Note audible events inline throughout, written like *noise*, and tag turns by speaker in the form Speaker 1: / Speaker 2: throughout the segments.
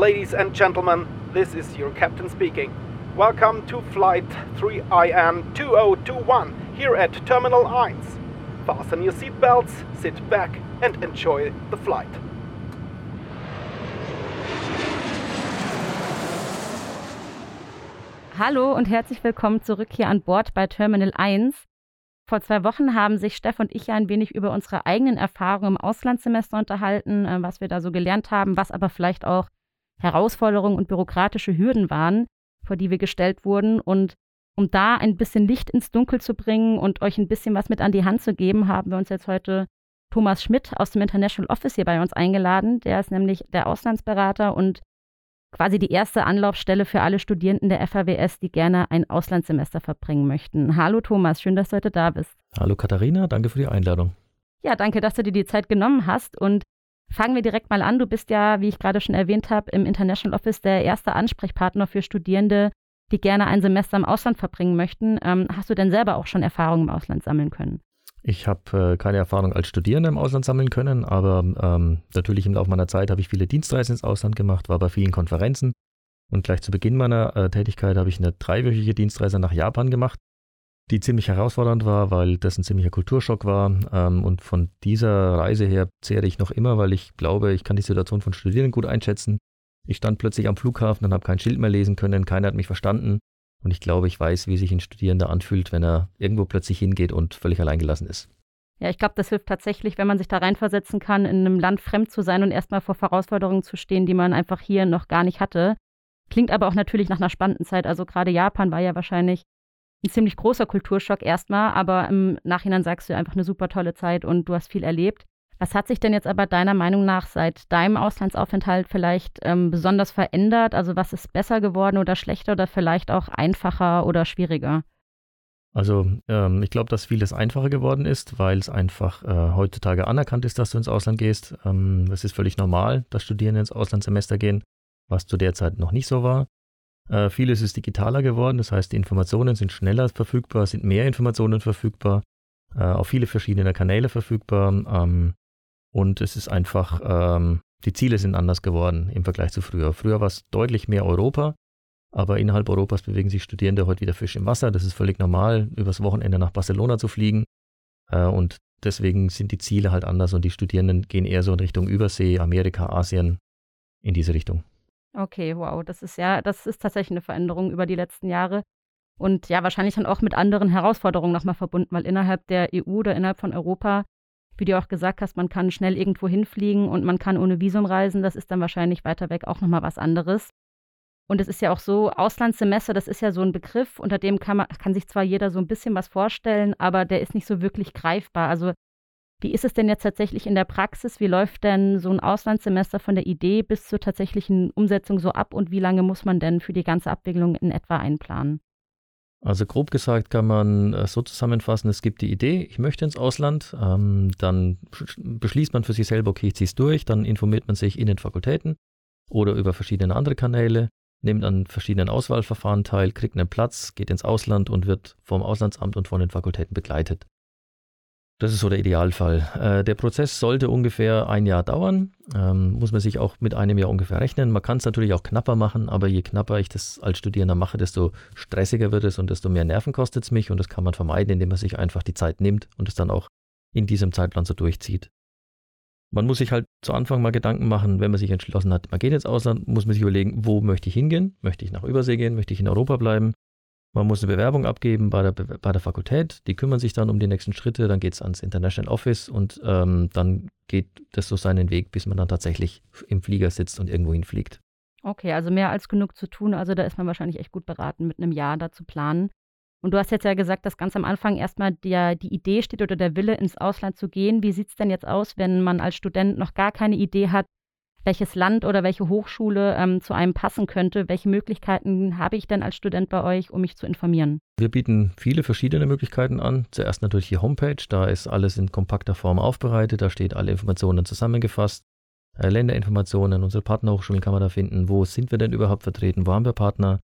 Speaker 1: Ladies and gentlemen, this is your captain speaking. Welcome to Flight 3IN 2021 here at Terminal 1. Fasten your seatbelts, sit back, and enjoy the flight.
Speaker 2: Hallo und herzlich willkommen zurück hier an Bord bei Terminal 1. Vor zwei Wochen haben sich Steff und ich ein wenig über unsere eigenen Erfahrungen im Auslandssemester unterhalten, äh, was wir da so gelernt haben, was aber vielleicht auch Herausforderungen und bürokratische Hürden waren, vor die wir gestellt wurden. Und um da ein bisschen Licht ins Dunkel zu bringen und euch ein bisschen was mit an die Hand zu geben, haben wir uns jetzt heute Thomas Schmidt aus dem International Office hier bei uns eingeladen. Der ist nämlich der Auslandsberater und quasi die erste Anlaufstelle für alle Studierenden der FAWS, die gerne ein Auslandssemester verbringen möchten. Hallo Thomas, schön, dass du heute da bist.
Speaker 3: Hallo Katharina, danke für die Einladung.
Speaker 2: Ja, danke, dass du dir die Zeit genommen hast und fangen wir direkt mal an. Du bist ja, wie ich gerade schon erwähnt habe, im International Office der erste Ansprechpartner für Studierende, die gerne ein Semester im Ausland verbringen möchten. Ähm, hast du denn selber auch schon Erfahrungen im Ausland sammeln können?
Speaker 3: Ich habe äh, keine Erfahrung als Studierender im Ausland sammeln können, aber ähm, natürlich im Laufe meiner Zeit habe ich viele Dienstreisen ins Ausland gemacht, war bei vielen Konferenzen und gleich zu Beginn meiner äh, Tätigkeit habe ich eine dreiwöchige Dienstreise nach Japan gemacht, die ziemlich herausfordernd war, weil das ein ziemlicher Kulturschock war ähm, und von dieser Reise her zehre ich noch immer, weil ich glaube, ich kann die Situation von Studierenden gut einschätzen. Ich stand plötzlich am Flughafen und habe kein Schild mehr lesen können, keiner hat mich verstanden und ich glaube, ich weiß, wie sich ein Studierender anfühlt, wenn er irgendwo plötzlich hingeht und völlig alleingelassen ist.
Speaker 2: Ja, ich glaube, das hilft tatsächlich, wenn man sich da reinversetzen kann, in einem Land fremd zu sein und erstmal vor Herausforderungen zu stehen, die man einfach hier noch gar nicht hatte. Klingt aber auch natürlich nach einer spannenden Zeit. Also gerade Japan war ja wahrscheinlich ein ziemlich großer Kulturschock erstmal, aber im Nachhinein sagst du einfach eine super tolle Zeit und du hast viel erlebt. Was hat sich denn jetzt aber deiner Meinung nach seit deinem Auslandsaufenthalt vielleicht ähm, besonders verändert? Also was ist besser geworden oder schlechter oder vielleicht auch einfacher oder schwieriger?
Speaker 3: Also ähm, ich glaube, dass vieles einfacher geworden ist, weil es einfach äh, heutzutage anerkannt ist, dass du ins Ausland gehst. Ähm, es ist völlig normal, dass Studierende ins Auslandssemester gehen, was zu der Zeit noch nicht so war. Äh, vieles ist digitaler geworden, das heißt, die Informationen sind schneller verfügbar, sind mehr Informationen verfügbar, äh, auf viele verschiedene Kanäle verfügbar. Ähm, und es ist einfach, ähm, die Ziele sind anders geworden im Vergleich zu früher. Früher war es deutlich mehr Europa, aber innerhalb Europas bewegen sich Studierende heute wieder Fisch im Wasser. Das ist völlig normal, übers Wochenende nach Barcelona zu fliegen. Äh, und deswegen sind die Ziele halt anders und die Studierenden gehen eher so in Richtung Übersee, Amerika, Asien, in diese Richtung.
Speaker 2: Okay, wow, das ist ja, das ist tatsächlich eine Veränderung über die letzten Jahre. Und ja, wahrscheinlich dann auch mit anderen Herausforderungen nochmal verbunden, weil innerhalb der EU oder innerhalb von Europa wie du auch gesagt hast, man kann schnell irgendwo hinfliegen und man kann ohne Visum reisen. Das ist dann wahrscheinlich weiter weg auch nochmal was anderes. Und es ist ja auch so, Auslandssemester, das ist ja so ein Begriff, unter dem kann, man, kann sich zwar jeder so ein bisschen was vorstellen, aber der ist nicht so wirklich greifbar. Also wie ist es denn jetzt tatsächlich in der Praxis? Wie läuft denn so ein Auslandssemester von der Idee bis zur tatsächlichen Umsetzung so ab und wie lange muss man denn für die ganze Abwicklung in etwa einplanen?
Speaker 3: Also grob gesagt kann man so zusammenfassen, es gibt die Idee, ich möchte ins Ausland, ähm, dann beschließt man für sich selber, okay, ich ziehe es durch, dann informiert man sich in den Fakultäten oder über verschiedene andere Kanäle, nimmt an verschiedenen Auswahlverfahren teil, kriegt einen Platz, geht ins Ausland und wird vom Auslandsamt und von den Fakultäten begleitet. Das ist so der Idealfall. Äh, der Prozess sollte ungefähr ein Jahr dauern. Ähm, muss man sich auch mit einem Jahr ungefähr rechnen. Man kann es natürlich auch knapper machen, aber je knapper ich das als Studierender mache, desto stressiger wird es und desto mehr Nerven kostet es mich. Und das kann man vermeiden, indem man sich einfach die Zeit nimmt und es dann auch in diesem Zeitplan so durchzieht. Man muss sich halt zu Anfang mal Gedanken machen, wenn man sich entschlossen hat, man geht ins Ausland, muss man sich überlegen, wo möchte ich hingehen? Möchte ich nach Übersee gehen? Möchte ich in Europa bleiben? Man muss eine Bewerbung abgeben bei der, bei der Fakultät, die kümmern sich dann um die nächsten Schritte, dann geht es ans International Office und ähm, dann geht das so seinen Weg, bis man dann tatsächlich im Flieger sitzt und irgendwo hinfliegt.
Speaker 2: Okay, also mehr als genug zu tun. Also da ist man wahrscheinlich echt gut beraten, mit einem Jahr da zu planen. Und du hast jetzt ja gesagt, dass ganz am Anfang erstmal der, die Idee steht oder der Wille, ins Ausland zu gehen. Wie sieht es denn jetzt aus, wenn man als Student noch gar keine Idee hat, welches Land oder welche Hochschule ähm, zu einem passen könnte. Welche Möglichkeiten habe ich denn als Student bei euch, um mich zu informieren?
Speaker 3: Wir bieten viele verschiedene Möglichkeiten an. Zuerst natürlich die Homepage, da ist alles in kompakter Form aufbereitet, da steht alle Informationen zusammengefasst. Äh, Länderinformationen, unsere Partnerhochschulen kann man da finden. Wo sind wir denn überhaupt vertreten? Wo haben wir Partner?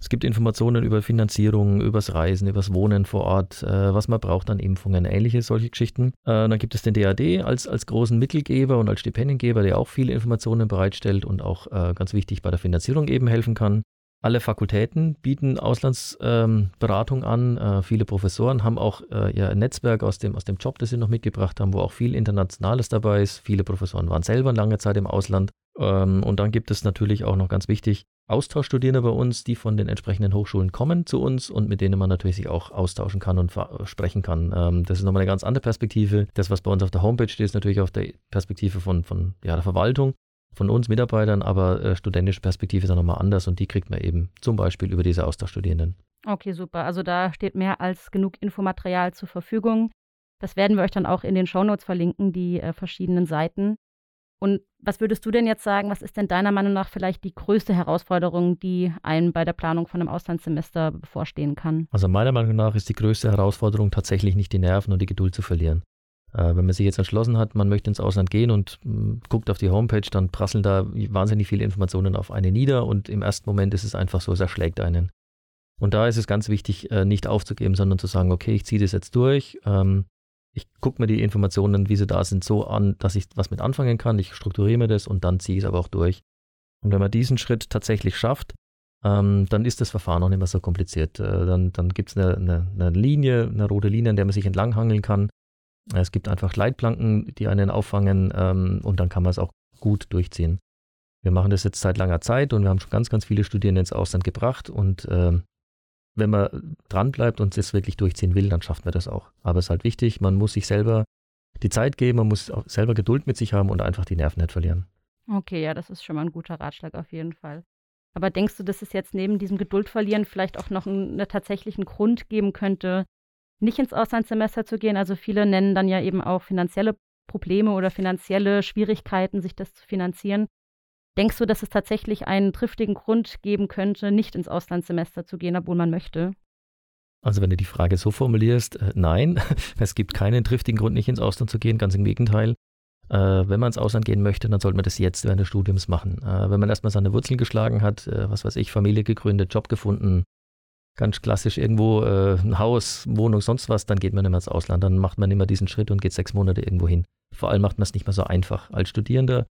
Speaker 3: Es gibt Informationen über Finanzierung, übers Reisen, übers Wohnen vor Ort, äh, was man braucht an Impfungen, ähnliche solche Geschichten. Äh, dann gibt es den DAD als, als großen Mittelgeber und als Stipendiengeber, der auch viele Informationen bereitstellt und auch äh, ganz wichtig bei der Finanzierung eben helfen kann. Alle Fakultäten bieten Auslandsberatung ähm, an. Äh, viele Professoren haben auch äh, ihr Netzwerk aus dem, aus dem Job, das sie noch mitgebracht haben, wo auch viel Internationales dabei ist. Viele Professoren waren selber lange Zeit im Ausland. Ähm, und dann gibt es natürlich auch noch ganz wichtig Austauschstudierende bei uns, die von den entsprechenden Hochschulen kommen zu uns und mit denen man natürlich sich auch austauschen kann und sprechen kann. Ähm, das ist nochmal eine ganz andere Perspektive. Das, was bei uns auf der Homepage steht, ist natürlich auf der Perspektive von, von ja, der Verwaltung, von uns Mitarbeitern, aber äh, studentische Perspektive ist dann nochmal anders und die kriegt man eben zum Beispiel über diese Austauschstudierenden.
Speaker 2: Okay, super. Also da steht mehr als genug Infomaterial zur Verfügung. Das werden wir euch dann auch in den Shownotes verlinken, die äh, verschiedenen Seiten. Und was würdest du denn jetzt sagen, was ist denn deiner Meinung nach vielleicht die größte Herausforderung, die einem bei der Planung von einem Auslandssemester bevorstehen kann?
Speaker 3: Also meiner Meinung nach ist die größte Herausforderung tatsächlich nicht die Nerven und die Geduld zu verlieren. Äh, wenn man sich jetzt entschlossen hat, man möchte ins Ausland gehen und hm, guckt auf die Homepage, dann prasseln da wahnsinnig viele Informationen auf einen nieder und im ersten Moment ist es einfach so, es erschlägt einen. Und da ist es ganz wichtig, äh, nicht aufzugeben, sondern zu sagen, okay, ich ziehe das jetzt durch. Ähm, ich gucke mir die Informationen, wie sie da sind, so an, dass ich was mit anfangen kann. Ich strukturiere mir das und dann ziehe ich es aber auch durch. Und wenn man diesen Schritt tatsächlich schafft, ähm, dann ist das Verfahren auch nicht mehr so kompliziert. Äh, dann dann gibt es eine, eine, eine, Linie, eine rote Linie, an der man sich entlanghangeln kann. Es gibt einfach Leitplanken, die einen auffangen ähm, und dann kann man es auch gut durchziehen. Wir machen das jetzt seit langer Zeit und wir haben schon ganz, ganz viele Studierende ins Ausland gebracht und ähm, wenn man dranbleibt und es wirklich durchziehen will, dann schafft man das auch. Aber es ist halt wichtig, man muss sich selber die Zeit geben, man muss auch selber Geduld mit sich haben und einfach die Nerven nicht verlieren.
Speaker 2: Okay, ja, das ist schon mal ein guter Ratschlag auf jeden Fall. Aber denkst du, dass es jetzt neben diesem Geduldverlieren vielleicht auch noch einen, einen tatsächlichen Grund geben könnte, nicht ins Auslandssemester zu gehen? Also viele nennen dann ja eben auch finanzielle Probleme oder finanzielle Schwierigkeiten, sich das zu finanzieren. Denkst du, dass es tatsächlich einen triftigen Grund geben könnte, nicht ins Auslandssemester zu gehen, obwohl man möchte?
Speaker 3: Also wenn du die Frage so formulierst, äh, nein, *laughs* es gibt keinen triftigen Grund, nicht ins Ausland zu gehen, ganz im Gegenteil. Äh, wenn man ins Ausland gehen möchte, dann sollte man das jetzt während des Studiums machen. Äh, wenn man erstmal seine Wurzeln geschlagen hat, äh, was weiß ich, Familie gegründet, Job gefunden, ganz klassisch irgendwo äh, ein Haus, Wohnung, sonst was, dann geht man immer ins Ausland. Dann macht man immer diesen Schritt und geht sechs Monate irgendwo hin. Vor allem macht man es nicht mehr so einfach. Als Studierender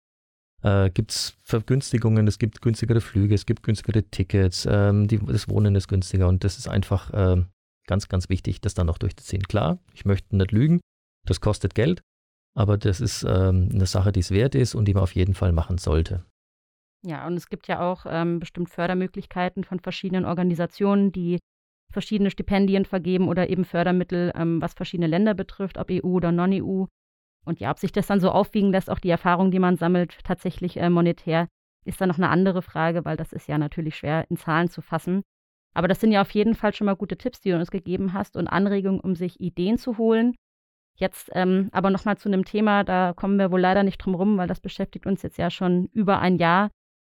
Speaker 3: äh, gibt es Vergünstigungen, es gibt günstigere Flüge, es gibt günstigere Tickets, ähm, die, das Wohnen ist günstiger und das ist einfach äh, ganz, ganz wichtig, das dann auch durchzuziehen. Klar, ich möchte nicht lügen, das kostet Geld, aber das ist ähm, eine Sache, die es wert ist und die man auf jeden Fall machen sollte.
Speaker 2: Ja, und es gibt ja auch ähm, bestimmt Fördermöglichkeiten von verschiedenen Organisationen, die verschiedene Stipendien vergeben oder eben Fördermittel, ähm, was verschiedene Länder betrifft, ob EU oder Non-EU. Und ja, ob sich das dann so aufwiegen lässt, auch die Erfahrung, die man sammelt, tatsächlich äh, monetär, ist dann noch eine andere Frage, weil das ist ja natürlich schwer in Zahlen zu fassen. Aber das sind ja auf jeden Fall schon mal gute Tipps, die du uns gegeben hast und Anregungen, um sich Ideen zu holen. Jetzt ähm, aber nochmal zu einem Thema, da kommen wir wohl leider nicht drum rum, weil das beschäftigt uns jetzt ja schon über ein Jahr,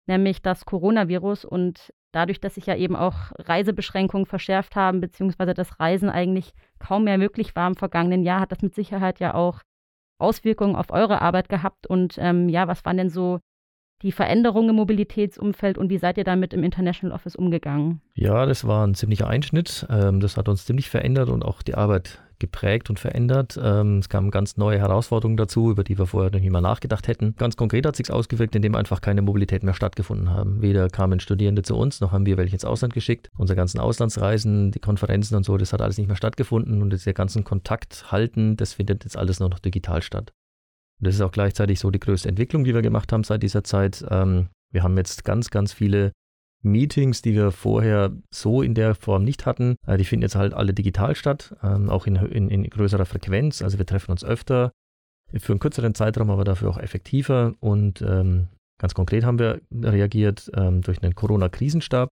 Speaker 2: nämlich das Coronavirus. Und dadurch, dass sich ja eben auch Reisebeschränkungen verschärft haben, beziehungsweise das Reisen eigentlich kaum mehr möglich war im vergangenen Jahr, hat das mit Sicherheit ja auch Auswirkungen auf eure Arbeit gehabt? Und ähm, ja, was waren denn so die Veränderungen im Mobilitätsumfeld und wie seid ihr damit im International Office umgegangen?
Speaker 3: Ja, das war ein ziemlicher Einschnitt. Ähm, das hat uns ziemlich verändert und auch die Arbeit geprägt und verändert. Ähm, es kamen ganz neue Herausforderungen dazu, über die wir vorher noch nie mal nachgedacht hätten. Ganz konkret hat sich ausgewirkt, indem einfach keine Mobilität mehr stattgefunden haben. Weder kamen Studierende zu uns, noch haben wir welche ins Ausland geschickt. Unsere ganzen Auslandsreisen, die Konferenzen und so, das hat alles nicht mehr stattgefunden und der ganzen Kontakt halten, das findet jetzt alles nur noch digital statt. Und das ist auch gleichzeitig so die größte Entwicklung, die wir gemacht haben seit dieser Zeit. Ähm, wir haben jetzt ganz, ganz viele Meetings, die wir vorher so in der Form nicht hatten, äh, die finden jetzt halt alle digital statt, ähm, auch in, in, in, größerer Frequenz. Also wir treffen uns öfter, für einen kürzeren Zeitraum, aber dafür auch effektiver. Und ähm, ganz konkret haben wir reagiert ähm, durch einen Corona-Krisenstab,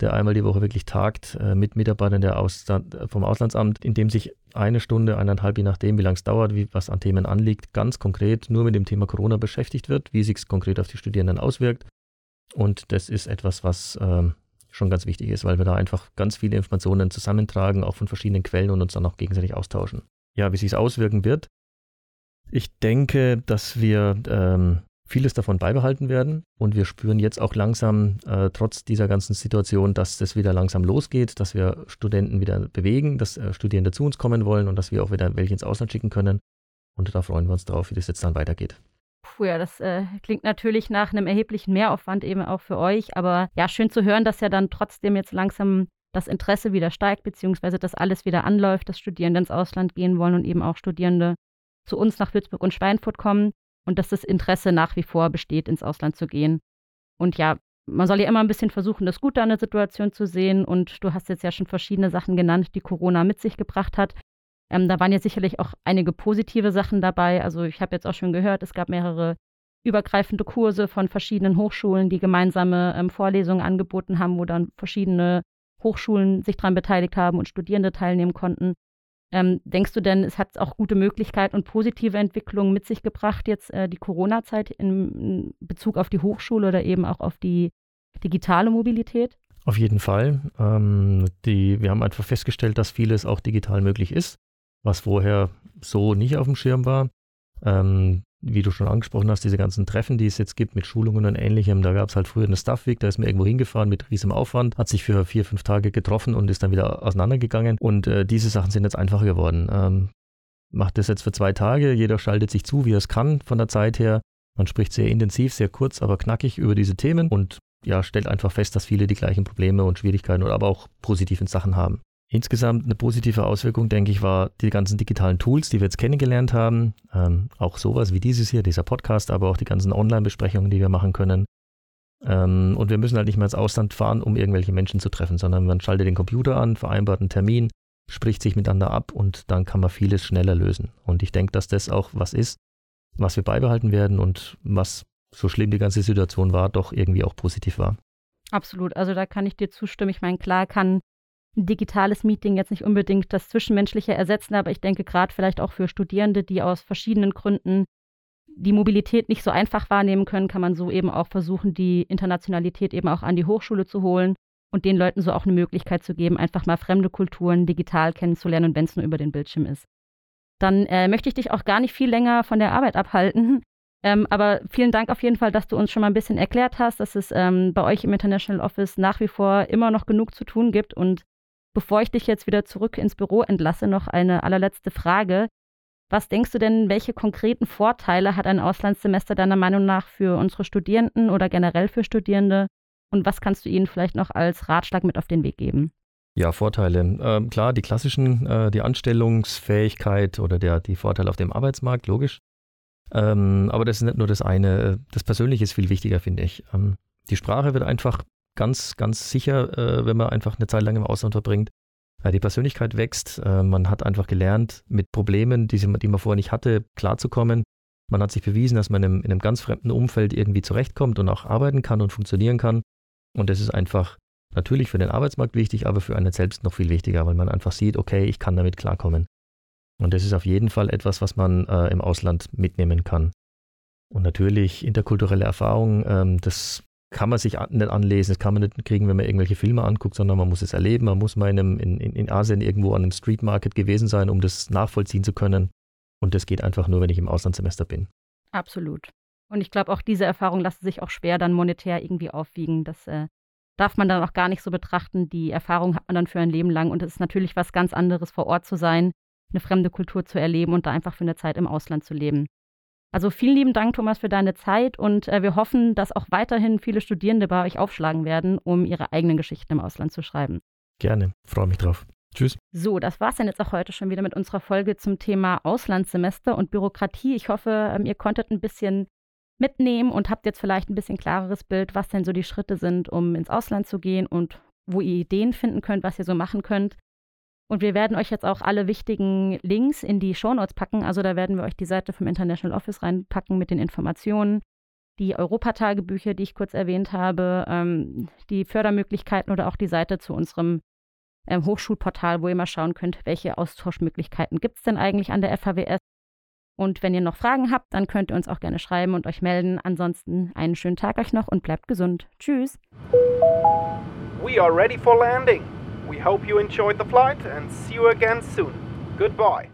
Speaker 3: der einmal die Woche wirklich tagt äh, mit Mitarbeitern der Ausland, vom Auslandsamt, in dem sich eine Stunde, eineinhalb, je nachdem, wie lange es dauert, wie was an Themen anliegt, ganz konkret nur mit dem Thema Corona beschäftigt wird, wie sich es konkret auf die Studierenden auswirkt und das ist etwas, was ähm, schon ganz wichtig ist, weil wir da einfach ganz viele Informationen zusammentragen, auch von verschiedenen Quellen und uns dann auch gegenseitig austauschen. Ja, wie sich es auswirken wird. Ich denke, dass wir ähm, vieles davon beibehalten werden. Und wir spüren jetzt auch langsam, äh, trotz dieser ganzen Situation, dass das wieder langsam losgeht, dass wir Studenten wieder bewegen, dass äh, Studierende zu uns kommen wollen und dass wir auch wieder welche ins Ausland schicken können. Und da freuen wir uns drauf, wie das jetzt dann weitergeht.
Speaker 2: Puh, ja, das äh, klingt natürlich nach einem erheblichen Mehraufwand eben auch für euch. Aber ja, schön zu hören, dass ja dann trotzdem jetzt langsam das Interesse wieder steigt, beziehungsweise dass alles wieder anläuft, dass Studierende ins Ausland gehen wollen und eben auch Studierende zu uns nach Würzburg und Schweinfurt kommen und dass das Interesse nach wie vor besteht, ins Ausland zu gehen. Und ja, man soll ja immer ein bisschen versuchen, das Gute an der Situation zu sehen. Und du hast jetzt ja schon verschiedene Sachen genannt, die Corona mit sich gebracht hat. Ähm, da waren ja sicherlich auch einige positive Sachen dabei. Also ich habe jetzt auch schon gehört, es gab mehrere übergreifende Kurse von verschiedenen Hochschulen, die gemeinsame ähm, Vorlesungen angeboten haben, wo dann verschiedene Hochschulen sich daran beteiligt haben und Studierende teilnehmen konnten. Ähm, denkst du denn, es hat auch gute Möglichkeiten und positive Entwicklungen mit sich gebracht, jetzt äh, die Corona-Zeit in, Bezug auf die Hochschule oder eben auch auf die digitale Mobilität?
Speaker 3: Auf jeden Fall. Ähm, die, wir haben einfach festgestellt, dass vieles auch digital möglich ist, was vorher so nicht auf dem Schirm war. Ähm, wie du schon angesprochen hast, diese ganzen Treffen, die es jetzt gibt mit Schulungen und ähnlichem, da gab es halt früher eine Staff Week, da ist man irgendwo hingefahren mit riesigem Aufwand, hat sich für vier, fünf Tage getroffen und ist dann wieder auseinandergegangen. Und äh, diese Sachen sind jetzt einfacher geworden. Ähm, macht das jetzt für zwei Tage, jeder schaltet sich zu, wie er es kann von der Zeit her. Man spricht sehr intensiv, sehr kurz, aber knackig über diese Themen und ja, stellt einfach fest, dass viele die gleichen Probleme und Schwierigkeiten oder aber auch positiven Sachen haben. Insgesamt eine positive Auswirkung, denke ich, war die ganzen digitalen Tools, die wir jetzt kennengelernt haben. Ähm, auch sowas wie dieses hier, dieser Podcast, aber auch die ganzen Online-Besprechungen, die wir machen können. Ähm, und wir müssen halt nicht mehr ins Ausland fahren, um irgendwelche Menschen zu treffen, sondern man schaltet den Computer an, vereinbart einen Termin, spricht sich miteinander ab und dann kann man vieles schneller lösen. Und ich denke, dass das auch was ist, was wir beibehalten werden und was, so schlimm die ganze Situation war, doch irgendwie auch positiv war.
Speaker 2: Absolut. Also da kann ich dir zustimmen. Ich meine, klar kann ein digitales Meeting jetzt nicht unbedingt das Zwischenmenschliche ersetzen, aber ich denke gerade vielleicht auch für Studierende, die aus verschiedenen Gründen die Mobilität nicht so einfach wahrnehmen können, kann man so eben auch versuchen, die Internationalität eben auch an die Hochschule zu holen und den Leuten so auch eine Möglichkeit zu geben, einfach mal fremde Kulturen digital kennenzulernen, wenn es nur über den Bildschirm ist. Dann äh, möchte ich dich auch gar nicht viel länger von der Arbeit abhalten. Ähm, aber vielen Dank auf jeden Fall, dass du uns schon mal ein bisschen erklärt hast, dass es ähm, bei euch im International Office nach wie vor immer noch genug zu tun gibt und Bevor ich dich jetzt wieder zurück ins Büro entlasse, noch eine allerletzte Frage. Was denkst du denn, welche konkreten Vorteile hat ein Auslandssemester deiner Meinung nach für unsere Studierenden oder generell für Studierende? Und was kannst du ihnen vielleicht noch als Ratschlag mit auf den Weg geben?
Speaker 3: Ja, Vorteile. Ähm, klar, die klassischen, äh, die Anstellungsfähigkeit oder der, die Vorteile auf dem Arbeitsmarkt, logisch. Ähm, aber das ist nicht nur das eine. Das Persönliche ist viel wichtiger, finde ich. Ähm, die Sprache wird einfach ganz, ganz sicher, äh, wenn man einfach eine Zeit lang im Ausland verbringt. Äh, die Persönlichkeit wächst, äh, man hat einfach gelernt, mit Problemen, die, sie, die man vorher nicht hatte, klarzukommen. Man hat sich bewiesen, dass man in einem, in einem ganz fremden Umfeld irgendwie zurechtkommt und auch arbeiten kann und funktionieren kann. Und das ist einfach natürlich für den Arbeitsmarkt wichtig, aber für einen selbst noch viel wichtiger, weil man einfach sieht, okay, ich kann damit klarkommen. Und das ist auf jeden Fall etwas, was man äh, im Ausland mitnehmen kann. Und natürlich interkulturelle Erfahrungen, ähm, das kann man sich nicht anlesen, das kann man nicht kriegen, wenn man irgendwelche Filme anguckt, sondern man muss es erleben. Man muss mal in, einem, in, in Asien irgendwo an einem Street Market gewesen sein, um das nachvollziehen zu können. Und das geht einfach nur, wenn ich im Auslandssemester bin.
Speaker 2: Absolut. Und ich glaube, auch diese Erfahrungen lassen sich auch schwer dann monetär irgendwie aufwiegen. Das äh, darf man dann auch gar nicht so betrachten. Die Erfahrung hat man dann für ein Leben lang. Und es ist natürlich was ganz anderes, vor Ort zu sein, eine fremde Kultur zu erleben und da einfach für eine Zeit im Ausland zu leben. Also vielen lieben Dank, Thomas, für deine Zeit und äh, wir hoffen, dass auch weiterhin viele Studierende bei euch aufschlagen werden, um ihre eigenen Geschichten im Ausland zu schreiben.
Speaker 3: Gerne, freue mich drauf. Tschüss.
Speaker 2: So, das war es dann jetzt auch heute schon wieder mit unserer Folge zum Thema Auslandssemester und Bürokratie. Ich hoffe, ähm, ihr konntet ein bisschen mitnehmen und habt jetzt vielleicht ein bisschen klareres Bild, was denn so die Schritte sind, um ins Ausland zu gehen und wo ihr Ideen finden könnt, was ihr so machen könnt. Und wir werden euch jetzt auch alle wichtigen Links in die Shownotes packen. Also da werden wir euch die Seite vom International Office reinpacken mit den Informationen, die Europatagebücher, die ich kurz erwähnt habe, ähm, die Fördermöglichkeiten oder auch die Seite zu unserem ähm, Hochschulportal, wo ihr mal schauen könnt, welche Austauschmöglichkeiten gibt es denn eigentlich an der FHWS. Und wenn ihr noch Fragen habt, dann könnt ihr uns auch gerne schreiben und euch melden. Ansonsten einen schönen Tag euch noch und bleibt gesund. Tschüss.
Speaker 1: We are ready for landing. We hope you enjoyed the flight and see you again soon. Goodbye.